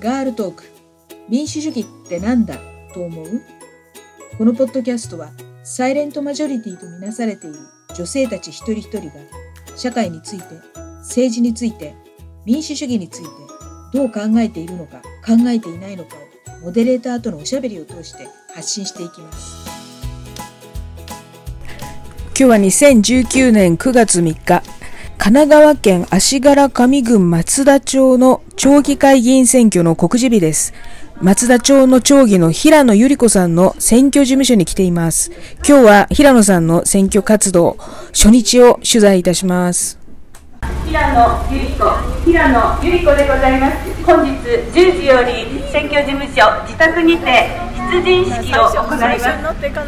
ガールトーク。民主主義ってなんだ？と思う？このポッドキャストはサイレントマジョリティとみなされている女性たち一人一人が社会について政治について民主主義についてどう考えているのか考えていないのかをモデレーターとのおしゃべりを通して発信していきます。今日は2019年9月3日。神奈川県足柄上郡松田町の町議会議員選挙の告示日です。松田町の町議の平野由里子さんの選挙事務所に来ています。今日は平野さんの選挙活動初日を取材いたします。平野由里子、平野由里子でございます。本日10時より選挙事務所自宅にて出陣式を行います。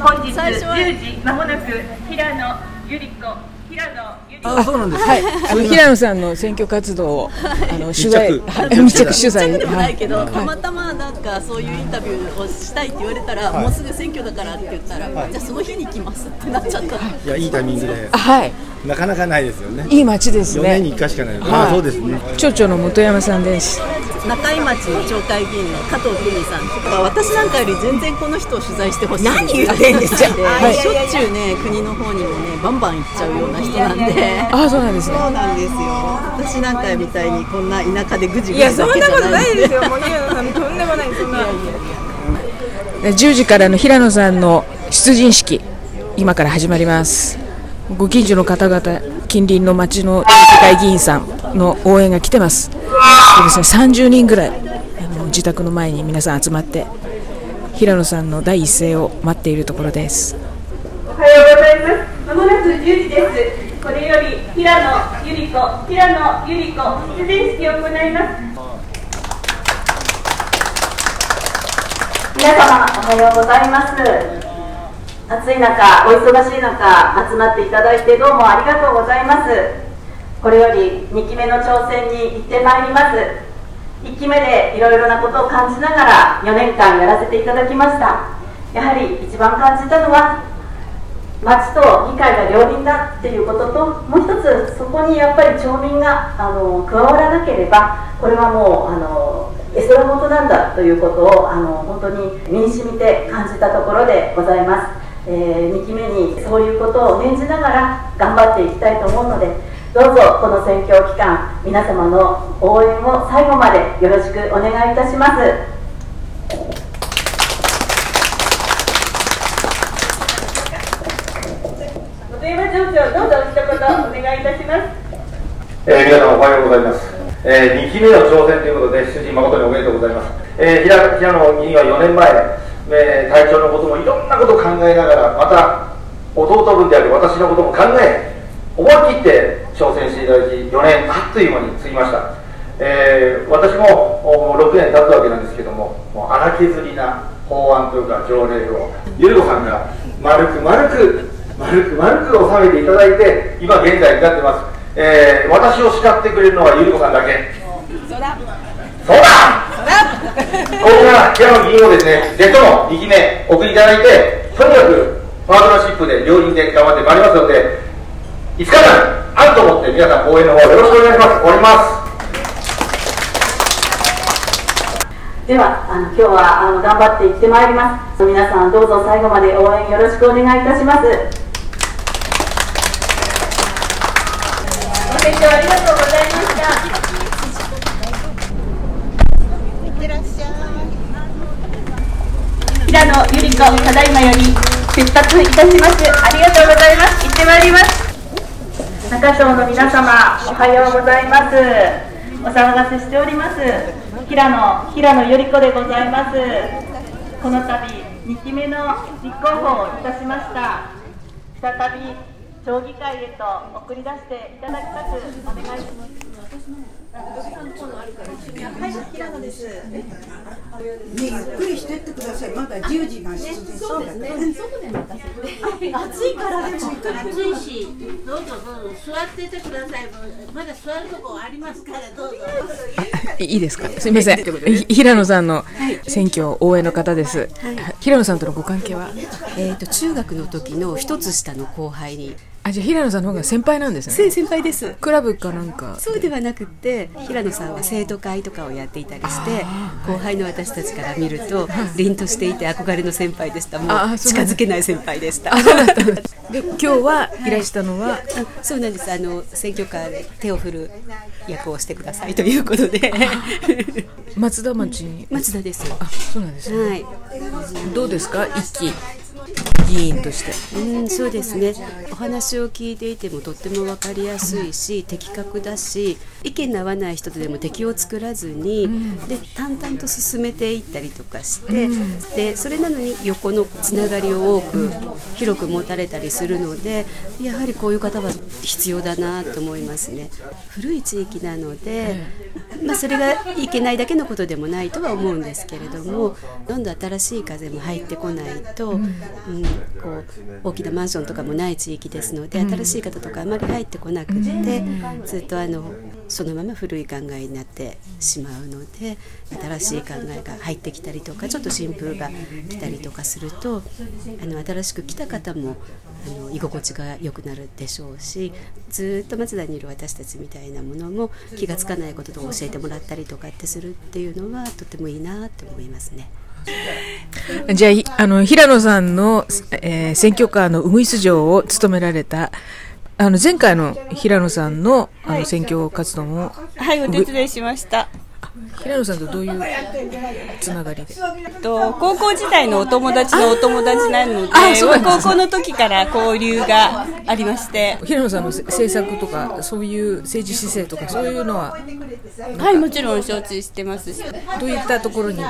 本日10時まもなく平野由里子、平野。あそうなんですはい、あの平野さんの選挙活動をあの取材密着はい密着取材。でもないけど、はい。たまたまなんかそういうインタビューをしたいって言われたら、もうすぐ選挙だからって言ったら、じゃあその日に来ますってなっちゃった、いやいいタイミングで。あはい、なかなかないですよね。いい街です4年にね。1回しかない、はい。あそうですね。町長の本山さんです。中井町の町会議員の加藤久美さんとか私なんかより全然この人を取材してほしい何言ってんですか、はいしょっちゅうね国の方にもねバンバン行っちゃうような人なんで。あそうなんですね。そうなんですよ。私なんかみたいにこんな田舎でぐじぐじだけじゃないんで。よ、もう平野さん、とんでもない、そんな。10時からの平野さんの出陣式今から始まりますご近所の方々近隣の町の議会議員さんの応援が来てますでですね30人ぐらいあの自宅の前に皆さん集まって平野さんの第一声を待っているところですおはようございます。まもなく10時です。これより平野由里子、平野由里子出陣式を行います。皆様おはようございます暑い中お忙しい中集まっていただいてどうもありがとうございますこれより2期目の挑戦に行ってまいります。1期目でいろいろなことを感じながら4年間やらせていただきました。やはり一番感じたのは町と議会が両輪だっていうことともう一つそこにやっぱり町民があの加わらなければこれはもうあの絵空事なんだということをあの本当に身に染みて感じたところでございます、え2期目にそういうことを念じながら頑張っていきたいと思うのでどうぞこの選挙期間皆様の応援を最後までよろしくお願いいたします。本山町長どうぞ一言お願いいたします。えー皆様おはようございます、え2期目の挑戦ということで出陣誠におめでとうございます、えー平平野議員は4年前、えー隊長のこともいろんなことを考えながらまた弟分である私のことも考え思い切って挑戦していただき4年あっという間に過ぎました、えー私もお6年経つわけなんですけどももう荒削りな法案というか条例をゆる子さんが丸く丸く丸く丸く収めていただいて今現在になってます、えー私を叱ってくれるのはゆり子さんだけ。そうだ。そうだ。これから平野議員をですねぜひとも2期目送りいただいてとにかくパートナーシップで両輪で頑張ってまいりますので5日間あると思って皆さん応援の方よろしくお願いします。終わります。ではあの今日はあの頑張っていってまいります。皆さんどうぞ最後まで応援よろしくお願いいたします。ご清聴ありがとうございました。平野由里子ただいまより出発いたします。ありがとうございます。行ってまいります。中町の皆様おはようございます。お騒がせしております。平野平野由里子でございます。この度2期目の立候補をいたしました。再び町議会へと送り出していただきますお願いします、ゆっくりしてってください。まだ10時が7時そうですね。暑いからでも暑いし、どうぞどうぞ座っててください。まだ座るとこありますから、どうぞ。いいですか？すみませんひ平野さんの選挙応援の方です、平野さんとのご関係は？えー、と中学の時の一つ下の後輩にあじゃあ平野さんの方が先輩なんですね先先輩ですクラブかなんかそうではなくって平野さんは生徒会とかをやっていたりして後輩の私たちから見ると凛としていて憧れの先輩でした。もう近づけない先輩でした。で今日はいらしたのは、あそうなんです。あの選挙カーで手を振る役をしてくださいということで。松田町に？松田です。あそうなんですね、はい。どうですか？一期議員として。うん、そうですね。お話を聞いていてもとっても分かりやすいし的確だし意見の合わない人とでも敵を作らずに、で淡々と進めていったりとかして、でそれなのに横のつながりを多く広く持たれたりするのでやはりこういう方は必要だなと思いますね。古い地域なので、まあ、それがいけないだけのことでもないとは思うんですけれどもどんどん新しい風も入ってこないと、うん。こう大きなマンションとかもない地域ですので新しい方とかあまり入ってこなくってずっとあのそのまま古い考えになってしまうので新しい考えが入ってきたりとかちょっと新風が来たりとかするとあの新しく来た方もあの居心地が良くなるでしょうしずっと松田にいる私たちみたいなものも気がつかないことを教えてもらったりとかってするっていうのはとてもいいなって思いますね。じゃああの平野さんの、えー選挙カーのウグイス城を務められたあの前回の平野さんのあの選挙活動もはい、お手伝いしました。平野さんとどういうつながりで？と高校時代のお友達のお友達なので、高校の時から交流がありまして、平野さんのせ政策とかそういう政治姿勢とかそういうのは？はい、もちろん承知してますし、どういったところに？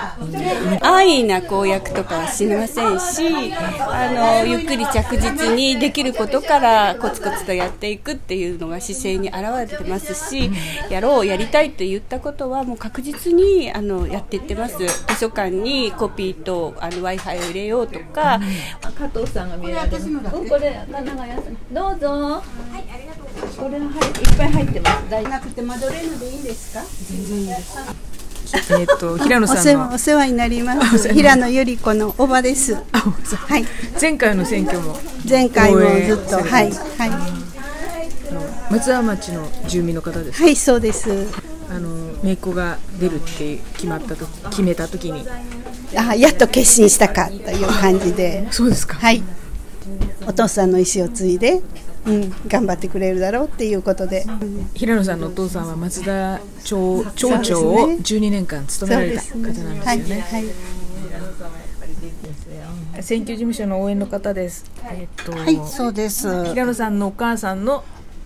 安易な公約とかはしませんし、あのゆっくり着実にできることからコツコツとやっていくっていうのが姿勢に表れてますし、やろうやりたいって言ったことはもう確実にあのやっていってます。図書館にコピーとあの Wi-Fi を入れようとか、加藤さんが見えられます。うんこれ神奈川さんどうぞ。はい、ありがとうございます。これはいっぱい入ってます。大なくてマドレーヌでいいんですか？全然いいです。えっと平野お世さんお世話になります平野由里子のおばですはい前回の選挙も前回もずっとはいはい松田町の住民の方ですはいそうですあの姪っ子が出るって決まったと決めた時にあやっと決心したかという感じでそうですかはいお父さんの意思を継いで、うん、頑張ってくれるだろうっていうことで、うん平野さんのお父さんは松田町町長を12年間務められた方なんですよね。はいはい選挙事務所の応援の方です。えっと、はい、そうです。平野さんのお母さんの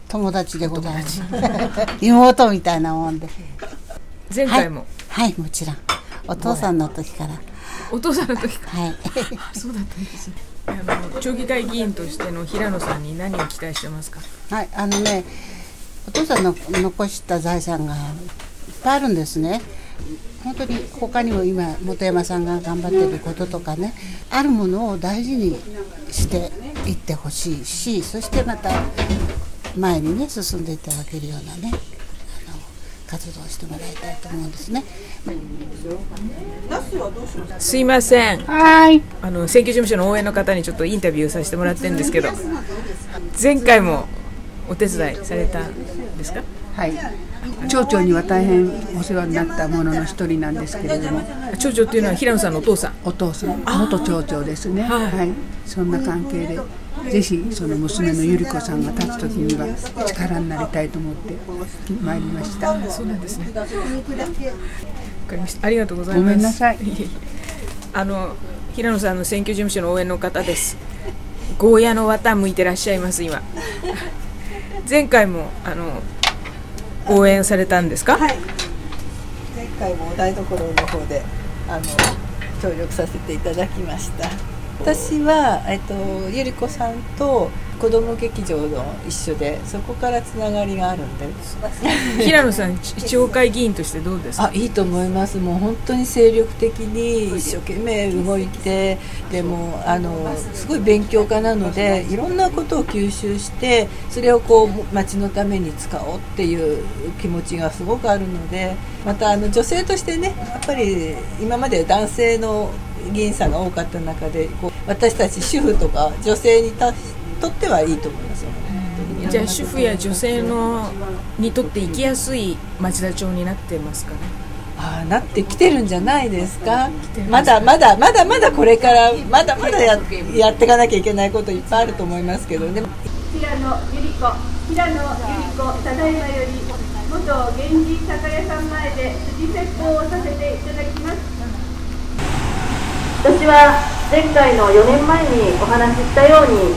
友達でございます。妹みたいなもんで。前回も、はい、はい、もちろん。お父さんの時から。お父さんの時から。はい。そうだったんですね。あの町議会議員としての平野さんに何を期待してますか？はい、あのね、お父さんの残した財産がいっぱいあるんですね。本当に他にも今本山さんが頑張ってることとかねあるものを大事にしていってほしいしそしてまた前にね進んでいただけるようなね活動をしてもらいたいと思うんですね。すいません。はい。あの選挙事務所の応援の方にちょっとインタビューさせてもらってるんですけど、前回もお手伝いされたんですか？はい。町長には大変お世話になったものの一人なんですけれども。町長っていうのは平野さんのお父さん。お父さん、元町長ですね。はい。そんな関係で。ぜひその娘のゆり子さんが立つ時には力になりたいと思って参りました。そうなんですね。わかりました。ありがとうございます。ごめんなさい。あの平野さんの選挙事務所の応援の方です。ゴーヤの綿向いてらっしゃいます今。前回もあの応援されたんですか？はい。前回も台所の方であの協力させていただきました。私は、えっと、ゆり子さんと子ども劇場の一緒でそこからつながりがあるんで。平野さん町会議員としてどうですか？あいいと思います。もう本当に精力的に一生懸命動いてでもあのすごい勉強家なのでいろんなことを吸収してそれをこう町のために使おうっていう気持ちがすごくあるのでまたあの女性としてねやっぱり今まで男性の議員さんが多かった中でこう私たち主婦とか女性にとってはいいと思いますよね。じゃあ主婦や女性のにとって生きやすい町田町になってますかね。ああなってきてるんじゃないですか。まだまだまだまだこれからまだまだややっていかなきゃいけないこといっぱいあると思いますけど。ね平野由里子平野由里子ただいまより元源氏酒屋さん前で辻説法をさせていただきます私は前回の4年前にお話ししたように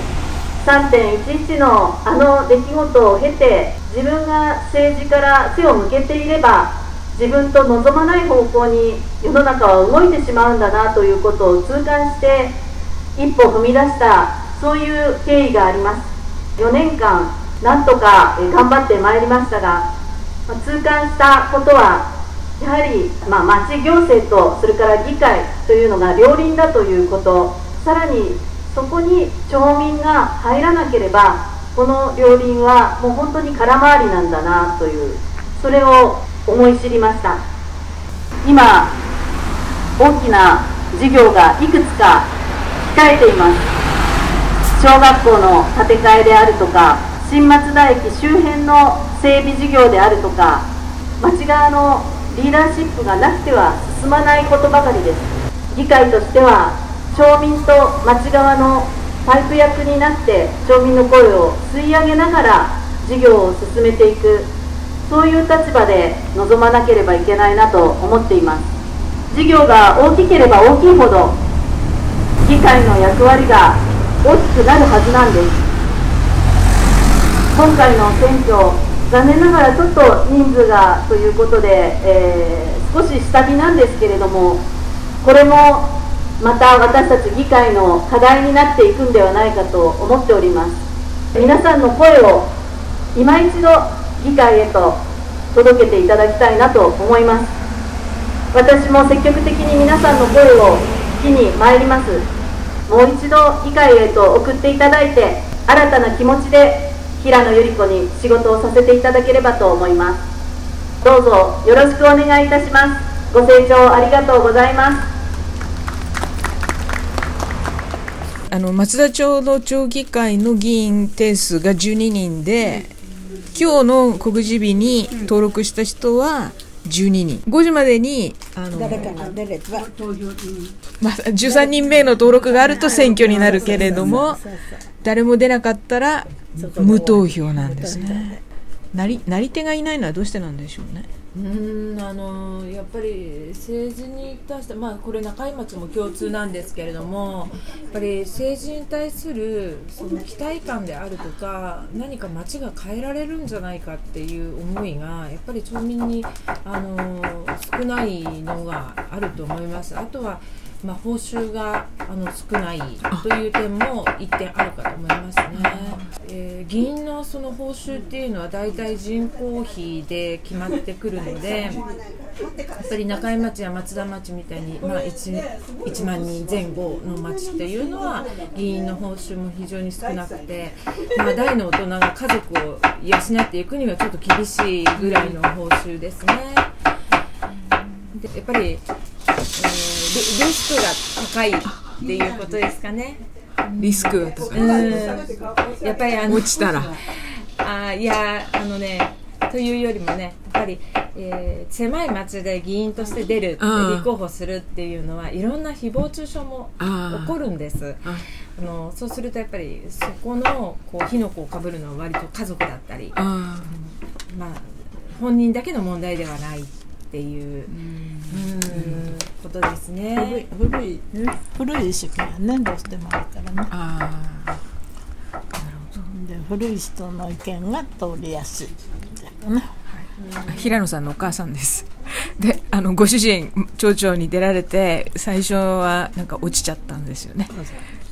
3.11のあの出来事を経て自分が政治から背を向けていれば自分と望まない方向に世の中は動いてしまうんだなということを痛感して一歩踏み出したそういう経緯があります。4年間なんとか頑張ってまいりましたが痛感したことはやはり、まあ、町行政とそれから議会というのが両輪だということ。さらにそこに町民が入らなければこの両輪はもう本当に空回りなんだなというそれを思い知りました。今大きな事業がいくつか控えています。小学校の建て替えであるとか新松田駅周辺の整備事業であるとか町側のリーダーシップがなくては進まないことばかりです。議会としては町民と町側のパイプ役になって町民の声を吸い上げながら事業を進めていくそういう立場で臨まなければいけないなと思っています。事業が大きければ大きいほど議会の役割が大きくなるはずなんです。今回の選挙残念ながらちょっと人数がということで、えー、少し下火なんですけれどもこれもまた私たち議会の課題になっていくんではないかと思っております。皆さんの声を今一度議会へと届けていただきたいなと思います。私も積極的に皆さんの声を聞きに参ります。もう一度議会へと送っていただいて新たな気持ちで平野由里子に仕事をさせていただければと思います。どうぞよろしくお願いいたします。ご清聴ありがとうございます。あの松田町の町議会の議員定数が12人で、今日の告示日に登録した人は12人。5時までにあの誰かが出れば投票まあ、13人目の登録があると選挙になるけれども誰も出なかったら無投票なんですね。なりなり手がいないのはどうしてなんでしょうね。うんあのやっぱり政治に対して、まあ、これ中井町も共通なんですけれどもやっぱり政治に対するその期待感であるとか何か町が変えられるんじゃないかっていう思いがやっぱり町民にあの少ないのがあると思います。あとはまあ、報酬があの少ないという点も一点あるかと思いますね、えー、議員のその報酬っていうのは大体人口比で決まってくるのでやっぱり中井町や松田町みたいに、まあ1、1, 万人前後の町っていうのは議員の報酬も非常に少なくて、まあ、大の大人が家族を養っていくにはちょっと厳しいぐらいの報酬ですね。でやっぱりえー、リスクが高いっていうことですかね。リスクが高い。うん、やっぱりあの落ちたら。あいやあのねというよりもねやっぱり、えー、狭い町で議員として出る立候補するっていうのはいろんな誹謗中傷も起こるんです。あのそうするとやっぱりそこのこう火の粉をかぶるのは割と家族だったり、まあ本人だけの問題ではないっていう、うん、ことですね。古い古い意識がねどうしてもあるからね。あなるほど。で古い人の意見が通りやすいね。平野さんのお母さんです。で、あのご主人町長に出られて最初はなんか落ちちゃったんですよね。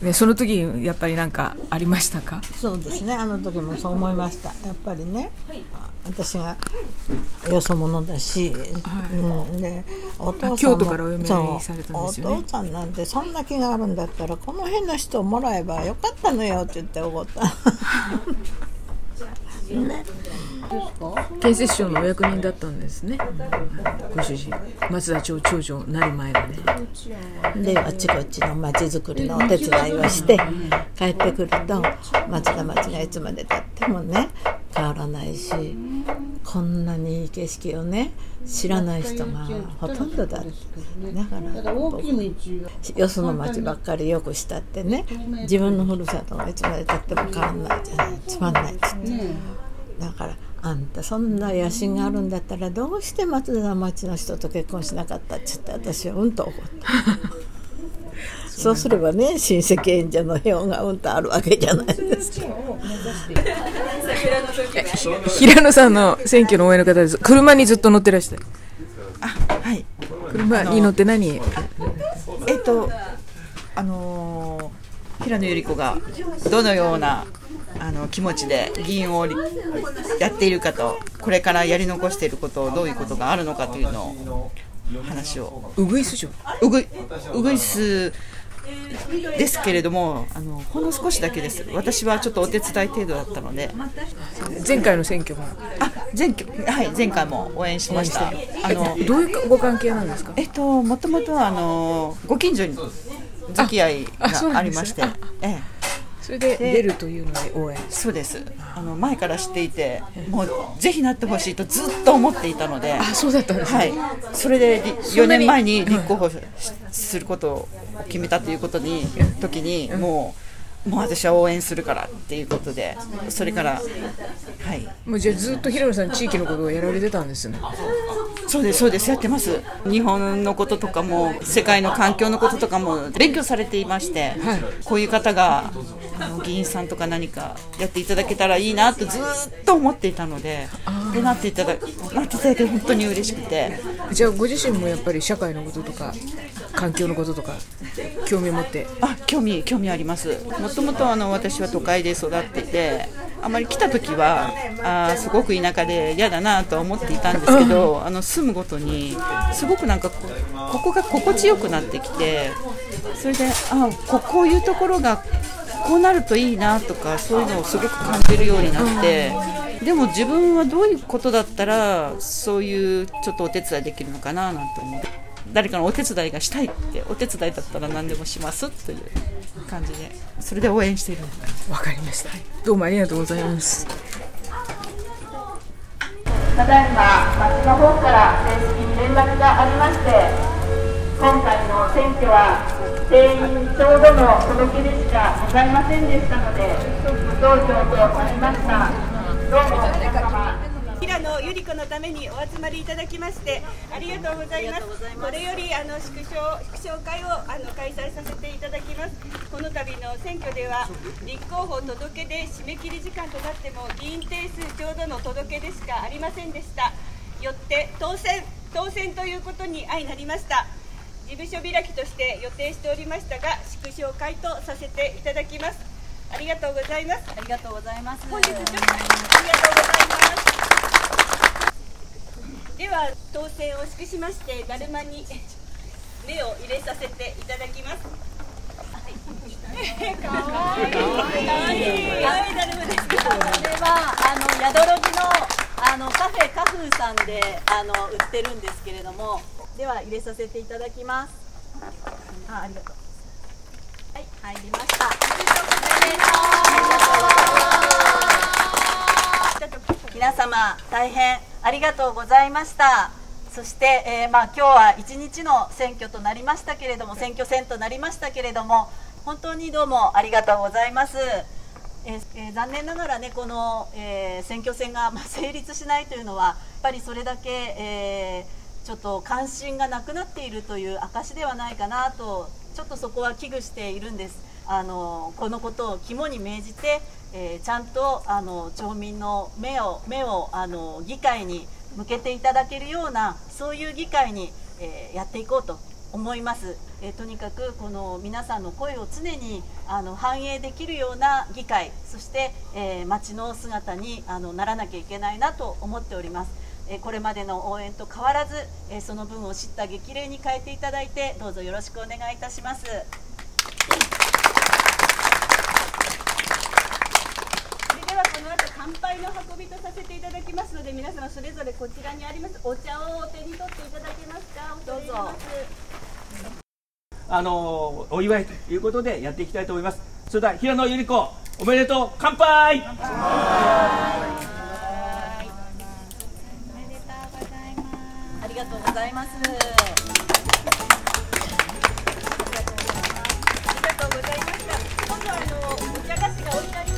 ね、その時やっぱりなんかありましたか？そうですねあの時もそう思いましたやっぱりね私がよそ者だし、うん、でお父さんもお父さんなんてそんな気があるんだったらこの辺の人をもらえばよかったのよって言って怒った。ね。建設省のお役人だったんですね。ご主人松田町長女になる前はねであちこちの町づくりのお手伝いをして帰ってくると松田町がいつまでたってもね変わらないしこんなにいい景色をね知らない人がほとんどだだからよその町ばっかりよくしたってね自分のふるさとがいつまでたっても変わらないじゃない。つまんないっつってだからあんたそんな野心があるんだったらどうして松田町の人と結婚しなかったっつって私はうんと怒った。そうすればね親戚演者の票がうんとあるわけじゃないです。か。平野さんの選挙の応援の方です。車にずっと乗ってらしてはい。車に乗って何？えっとあのー平野百合子がどのようなあの気持ちで議員をやっているかとこれからやり残していることどういうことがあるのかというのを話を。ウグイス城。ウグイウグイスですけれどもあのほんの少しだけです。私はちょっとお手伝い程度だったので。前回の選挙も。あ前挙はい前回も応援しました。あのどういうご関係なんですか？えっともともとはあのご近所に付き合いがありまして。ええ。それで出るというので応援。そうです。あの前から知っていてもうぜひなってほしいとずっと思っていたので。あそうだったんですね。はい、それでり4そんなに年前に立候補しすることを決めたということに時にもうもう私は応援するからっていうことでそれからはい。もうじゃあずっと平野さん地域のことをやられてたんですね。そうですそうです。やってます。日本のこととかも世界の環境のこととかも勉強されていまして、こういう方があの議員さんとか何かやっていただけたらいいなとずっと思っていたのででなっていただなっていただいて本当に嬉しくて。じゃあご自身もやっぱり社会のこととか環境のこととか興味を持って？あ興味興味あります。もともとあの私は都会で育っていてあまり来た時はあーすごく田舎で嫌だなとは思っていたんですけど、あの住むごとにすごくなんかこここが心地よくなってきてそれであここういうところがこうなるといいなとかそういうのをすごく感じるようになって。でも自分はどういうことだったらそういうちょっとお手伝いできるのかななんて思って誰かのお手伝いがしたいってお手伝いだったら何でもしますという感じでそれで応援しているわかりました。どうもありがとうございます。ただいま町の方から正式に連絡がありまして今回の選挙は定員ちょうどの届け出しかございませんでしたので無投票となりましたどうも皆様平野由里子のためにお集まりいただきましてありがとうございます。これよりあの縮小縮小会をあの開催させていただきます。この度の選挙では立候補届け出締め切り時間となっても議員定数ちょうどの届け出しかありませんでした。よって当選当選ということに相なりました。事務所開きとして予定しておりましたが縮小会とさせていただきます。ありがとうございます。ありがとうございます。本日ちょっとありがとうございます。では当選を祝しましてだるまに目を入れさせていただきます。かわいい。かわいい。かわいいだるまです。これはあの宿ロジのあのカフェカフーさんであの売ってるんですけれども、では入れさせていただきます。あ、ありがとう。はい、入りました。皆様大変ありがとうございました。そして、えーまあ、今日は一日の選挙となりましたけれども選挙戦となりましたけれども本当にどうもありがとうございます。えーえー残念ながらねこの、えー選挙戦が、まあ、成立しないというのはやっぱりそれだけ、えーちょっと関心がなくなっているという証ではないかなとちょっとそこは危惧しているんです。あのこのことを肝に銘じて、えーちゃんとあの町民の目を目をあの議会に向けていただけるようなそういう議会に、えーやっていこうと思います、えーとにかくこの皆さんの声を常にあの反映できるような議会そして、えー町の姿にあのならなきゃいけないなと思っておりますえーこれまでの応援と変わらず、えーその分を知った激励に変えていただいてどうぞよろしくお願いいたします。それではこの後乾杯の運びとさせていただきますので皆様それぞれこちらにありますお茶をお手に取っていただけますか？どうぞ。あのお祝いということでやっていきたいと思います。それでは平野由里子おめでとう乾杯ございます。ありがとうございました。今度あのお茶菓子がいり。